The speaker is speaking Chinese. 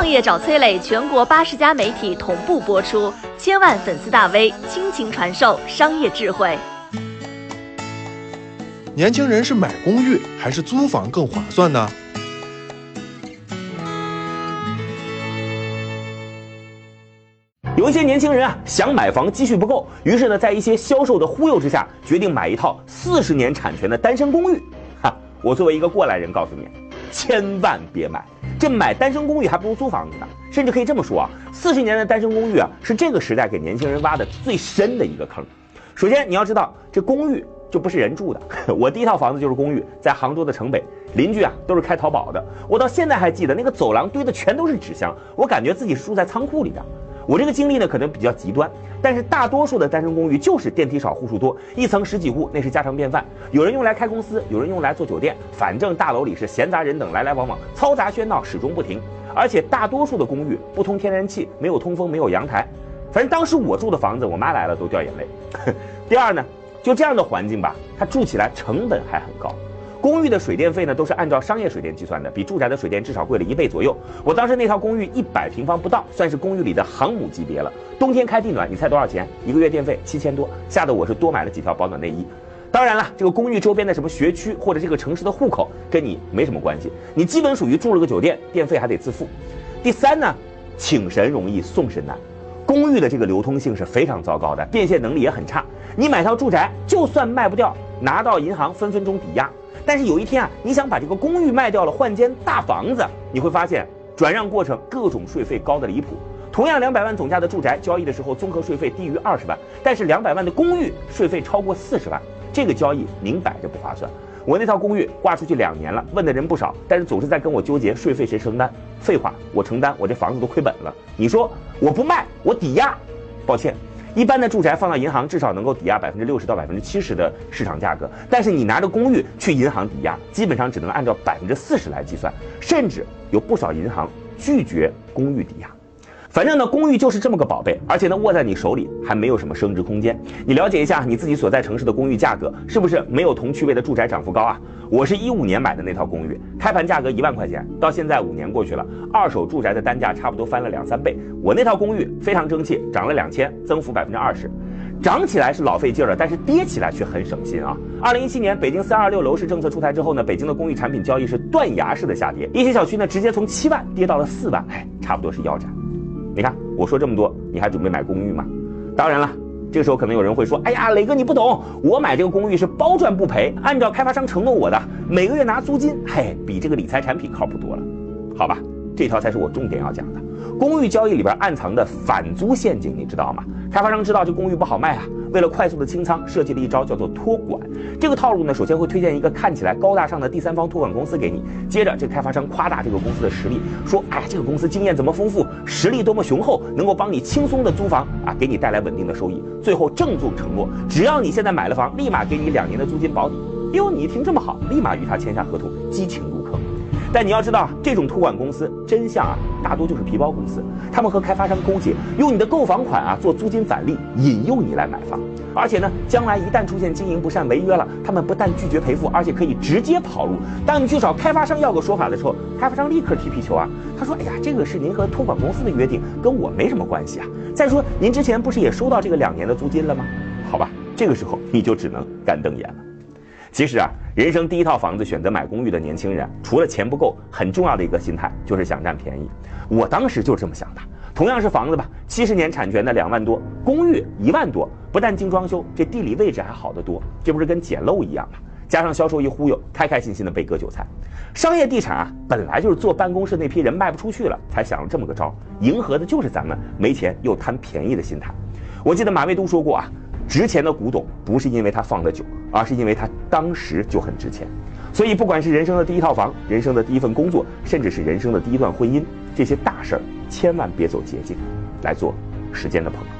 创业找崔磊，全国八十家媒体同步播出，千万粉丝大 V 倾情传授商业智慧。年轻人是买公寓还是租房更划算呢？有一些年轻人啊，想买房积蓄不够，于是呢，在一些销售的忽悠之下，决定买一套四十年产权的单身公寓。哈，我作为一个过来人，告诉你，千万别买。这买单身公寓还不如租房子呢。甚至可以这么说啊，四十年的单身公寓啊，是这个时代给年轻人挖的最深的一个坑。首先，你要知道，这公寓就不是人住的。我第一套房子就是公寓，在杭州的城北，邻居啊都是开淘宝的。我到现在还记得那个走廊堆的全都是纸箱，我感觉自己住在仓库里边。我这个经历呢，可能比较极端，但是大多数的单身公寓就是电梯少、户数多，一层十几户，那是家常便饭。有人用来开公司，有人用来做酒店，反正大楼里是闲杂人等来来往往，嘈杂喧闹始终不停。而且大多数的公寓不通天然气，没有通风，没有阳台。反正当时我住的房子，我妈来了都掉眼泪。第二呢，就这样的环境吧，它住起来成本还很高。公寓的水电费呢，都是按照商业水电计算的，比住宅的水电至少贵了一倍左右。我当时那套公寓一百平方不到，算是公寓里的航母级别了。冬天开地暖，你猜多少钱？一个月电费七千多，吓得我是多买了几条保暖内衣。当然了，这个公寓周边的什么学区或者这个城市的户口跟你没什么关系，你基本属于住了个酒店，电费还得自付。第三呢，请神容易送神难，公寓的这个流通性是非常糟糕的，变现能力也很差。你买套住宅，就算卖不掉，拿到银行分分钟抵押。但是有一天啊，你想把这个公寓卖掉了换间大房子，你会发现转让过程各种税费高的离谱。同样两百万总价的住宅，交易的时候综合税费低于二十万，但是两百万的公寓税费超过四十万，这个交易明摆着不划算。我那套公寓挂出去两年了，问的人不少，但是总是在跟我纠结税费谁承担。废话，我承担，我这房子都亏本了。你说我不卖，我抵押，抱歉。一般的住宅放到银行，至少能够抵押百分之六十到百分之七十的市场价格。但是你拿着公寓去银行抵押，基本上只能按照百分之四十来计算，甚至有不少银行拒绝公寓抵押。反正呢，公寓就是这么个宝贝，而且呢，握在你手里还没有什么升值空间。你了解一下你自己所在城市的公寓价格，是不是没有同区位的住宅涨幅高啊？我是一五年买的那套公寓，开盘价格一万块钱，到现在五年过去了，二手住宅的单价差不多翻了两三倍。我那套公寓非常争气，涨了两千，增幅百分之二十，涨起来是老费劲了，但是跌起来却很省心啊。二零一七年北京三二六楼市政策出台之后呢，北京的公寓产品交易是断崖式的下跌，一些小区呢直接从七万跌到了四万，哎，差不多是腰斩。你看我说这么多，你还准备买公寓吗？当然了，这个时候可能有人会说：“哎呀，磊哥你不懂，我买这个公寓是包赚不赔，按照开发商承诺我的，每个月拿租金，嘿，比这个理财产品靠谱多了。”好吧，这条才是我重点要讲的。公寓交易里边暗藏的反租陷阱，你知道吗？开发商知道这公寓不好卖啊。为了快速的清仓，设计了一招叫做托管。这个套路呢，首先会推荐一个看起来高大上的第三方托管公司给你。接着，这开发商夸大这个公司的实力，说：“哎，这个公司经验怎么丰富，实力多么雄厚，能够帮你轻松的租房啊，给你带来稳定的收益。”最后郑重承诺，只要你现在买了房，立马给你两年的租金保底。哟，你一听这么好，立马与他签下合同，激情入客。但你要知道，这种托管公司真相啊，大多就是皮包公司。他们和开发商勾结，用你的购房款啊做租金返利，引诱你来买房。而且呢，将来一旦出现经营不善、违约了，他们不但拒绝赔付，而且可以直接跑路。当你去找开发商要个说法的时候，开发商立刻踢皮球啊！他说：“哎呀，这个是您和托管公司的约定，跟我没什么关系啊。再说，您之前不是也收到这个两年的租金了吗？好吧，这个时候你就只能干瞪眼了。”其实啊，人生第一套房子选择买公寓的年轻人，除了钱不够，很重要的一个心态就是想占便宜。我当时就是这么想的。同样是房子吧，七十年产权的两万多，公寓一万多，不但精装修，这地理位置还好得多，这不是跟捡漏一样吗？加上销售一忽悠，开开心心的被割韭菜。商业地产啊，本来就是坐办公室那批人卖不出去了，才想了这么个招，迎合的就是咱们没钱又贪便宜的心态。我记得马未都说过啊。值钱的古董不是因为它放的久，而是因为它当时就很值钱。所以，不管是人生的第一套房、人生的第一份工作，甚至是人生的第一段婚姻，这些大事儿千万别走捷径，来做时间的朋友。